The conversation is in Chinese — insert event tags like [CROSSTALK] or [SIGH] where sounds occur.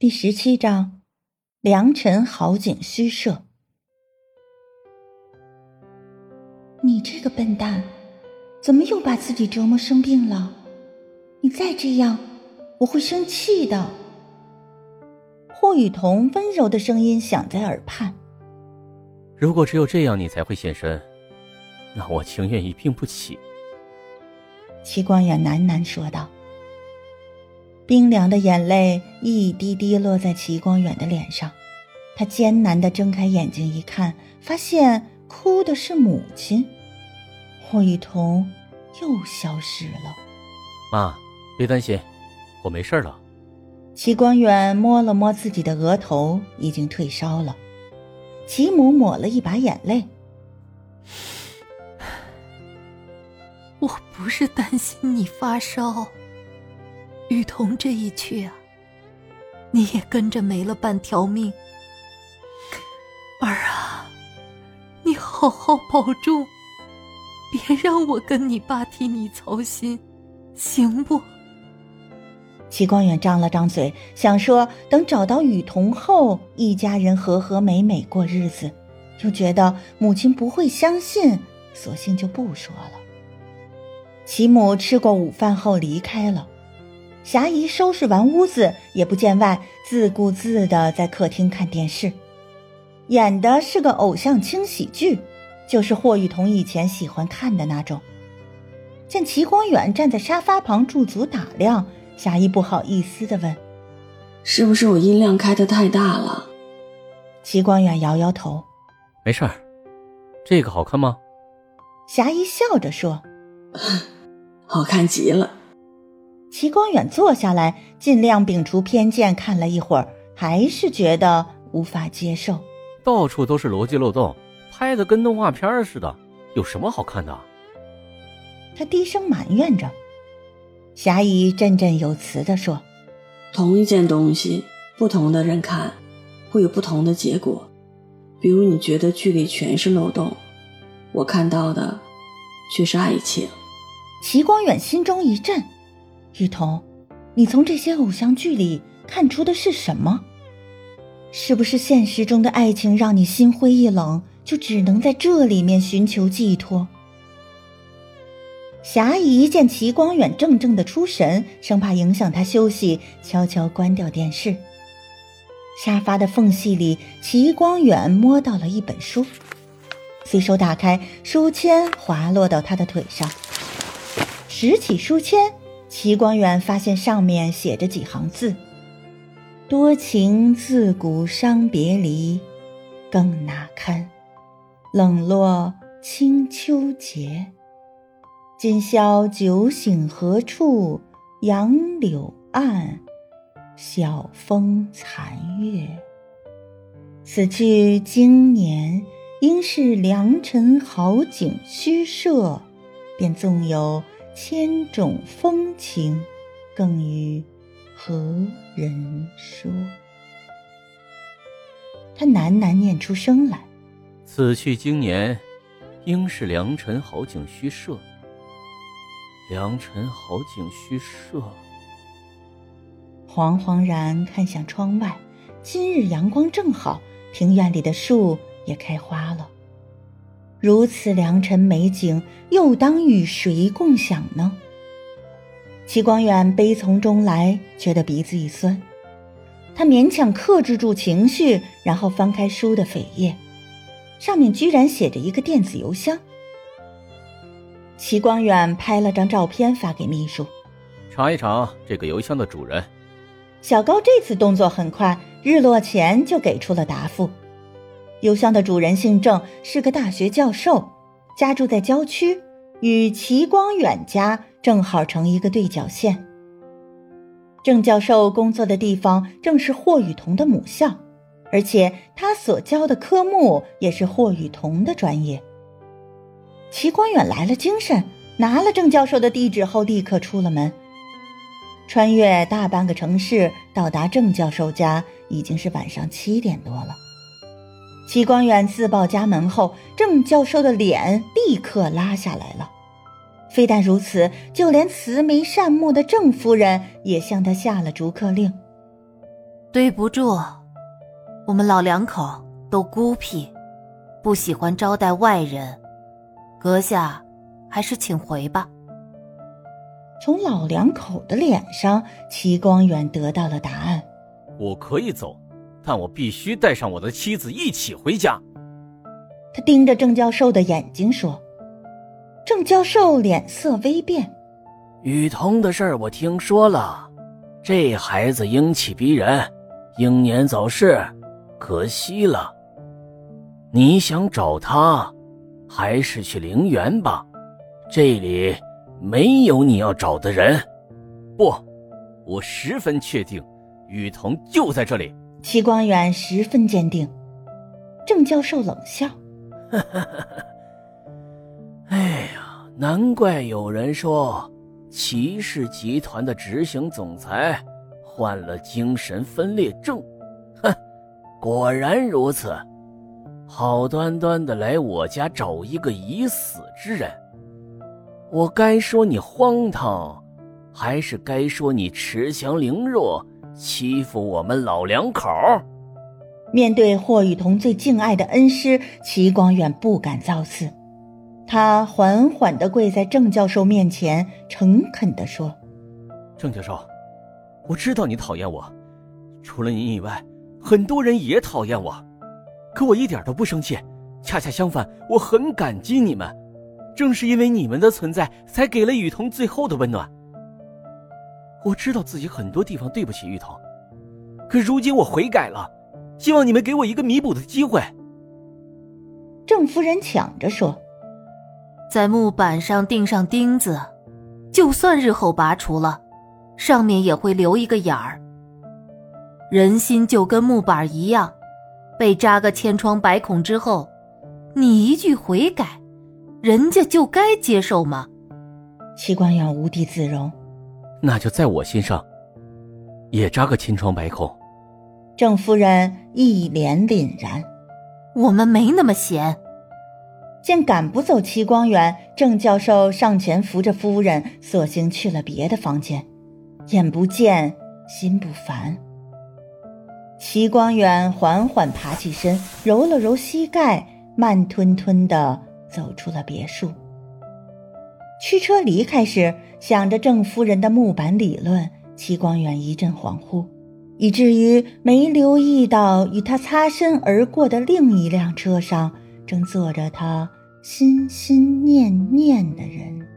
第十七章，良辰好景虚设。你这个笨蛋，怎么又把自己折磨生病了？你再这样，我会生气的。霍雨桐温柔的声音响在耳畔。如果只有这样你才会现身，那我情愿一病不起。齐光远喃喃说道。冰凉的眼泪一滴滴落在齐光远的脸上，他艰难地睁开眼睛一看，发现哭的是母亲。霍雨桐又消失了。妈，别担心，我没事了。齐光远摸了摸自己的额头，已经退烧了。齐母抹了一把眼泪：“我不是担心你发烧。”雨桐这一去啊，你也跟着没了半条命。儿啊，你好好保重，别让我跟你爸替你操心，行不？齐光远张了张嘴，想说等找到雨桐后，一家人和和美美过日子，又觉得母亲不会相信，索性就不说了。齐母吃过午饭后离开了。霞姨收拾完屋子，也不见外，自顾自的在客厅看电视，演的是个偶像轻喜剧，就是霍雨桐以前喜欢看的那种。见齐光远站在沙发旁驻足打量，霞姨不好意思的问：“是不是我音量开的太大了？”齐光远摇摇头：“没事儿，这个好看吗？”霞姨笑着说：“ [LAUGHS] 好看极了。”齐光远坐下来，尽量摒除偏见，看了一会儿，还是觉得无法接受。到处都是逻辑漏洞，拍的跟动画片似的，有什么好看的？他低声埋怨着。霞姨振振有词地说：“同一件东西，不同的人看，会有不同的结果。比如你觉得剧里全是漏洞，我看到的却是爱情。”齐光远心中一震。雨桐，你从这些偶像剧里看出的是什么？是不是现实中的爱情让你心灰意冷，就只能在这里面寻求寄托？霞姨见齐光远怔怔的出神，生怕影响他休息，悄悄关掉电视。沙发的缝隙里，齐光远摸到了一本书，随手打开，书签滑落到他的腿上，拾起书签。齐光远发现上面写着几行字：“多情自古伤别离，更那堪冷落清秋节。今宵酒醒何处？杨柳岸，晓风残月。此去经年，应是良辰好景虚设，便纵有。”千种风情，更与何人说？他喃喃念出声来：“此去经年，应是良辰好景虚设。良辰好景虚设。”惶惶然看向窗外，今日阳光正好，庭院里的树也开花了。如此良辰美景，又当与谁共享呢？齐光远悲从中来，觉得鼻子一酸，他勉强克制住情绪，然后翻开书的扉页，上面居然写着一个电子邮箱。齐光远拍了张照片发给秘书，查一查这个邮箱的主人。小高这次动作很快，日落前就给出了答复。邮箱的主人姓郑，是个大学教授，家住在郊区，与齐光远家正好成一个对角线。郑教授工作的地方正是霍雨桐的母校，而且他所教的科目也是霍雨桐的专业。齐光远来了精神，拿了郑教授的地址后，立刻出了门，穿越大半个城市，到达郑教授家，已经是晚上七点多了。齐光远自报家门后，郑教授的脸立刻拉下来了。非但如此，就连慈眉善目的郑夫人也向他下了逐客令。对不住，我们老两口都孤僻，不喜欢招待外人，阁下还是请回吧。从老两口的脸上，齐光远得到了答案。我可以走，但我必须带上我的妻子一起回家。他盯着郑教授的眼睛说。郑教授脸色微变。雨桐的事儿我听说了，这孩子英气逼人，英年早逝，可惜了。你想找他，还是去陵园吧，这里。没有你要找的人，不，我十分确定，雨桐就在这里。齐光远十分坚定。郑教授冷笑：“ [LAUGHS] 哎呀，难怪有人说齐氏集团的执行总裁患了精神分裂症。哼，果然如此，好端端的来我家找一个已死之人。”我该说你荒唐，还是该说你恃强凌弱，欺负我们老两口？面对霍雨桐最敬爱的恩师齐光远，不敢造次。他缓缓地跪在郑教授面前，诚恳地说：“郑教授，我知道你讨厌我，除了您以外，很多人也讨厌我，可我一点都不生气，恰恰相反，我很感激你们。”正是因为你们的存在，才给了雨桐最后的温暖。我知道自己很多地方对不起玉桐，可如今我悔改了，希望你们给我一个弥补的机会。郑夫人抢着说：“在木板上钉上钉子，就算日后拔除了，上面也会留一个眼儿。人心就跟木板一样，被扎个千疮百孔之后，你一句悔改。”人家就该接受吗？齐光远无地自容，那就在我心上，也扎个千疮百孔。郑夫人一脸凛然，我们没那么闲。见赶不走齐光远，郑教授上前扶着夫人，索性去了别的房间。眼不见心不烦。齐光远缓缓爬起身，揉了揉膝盖，慢吞吞的。走出了别墅。驱车离开时，想着郑夫人的木板理论，齐光远一阵恍惚，以至于没留意到与他擦身而过的另一辆车上，正坐着他心心念念的人。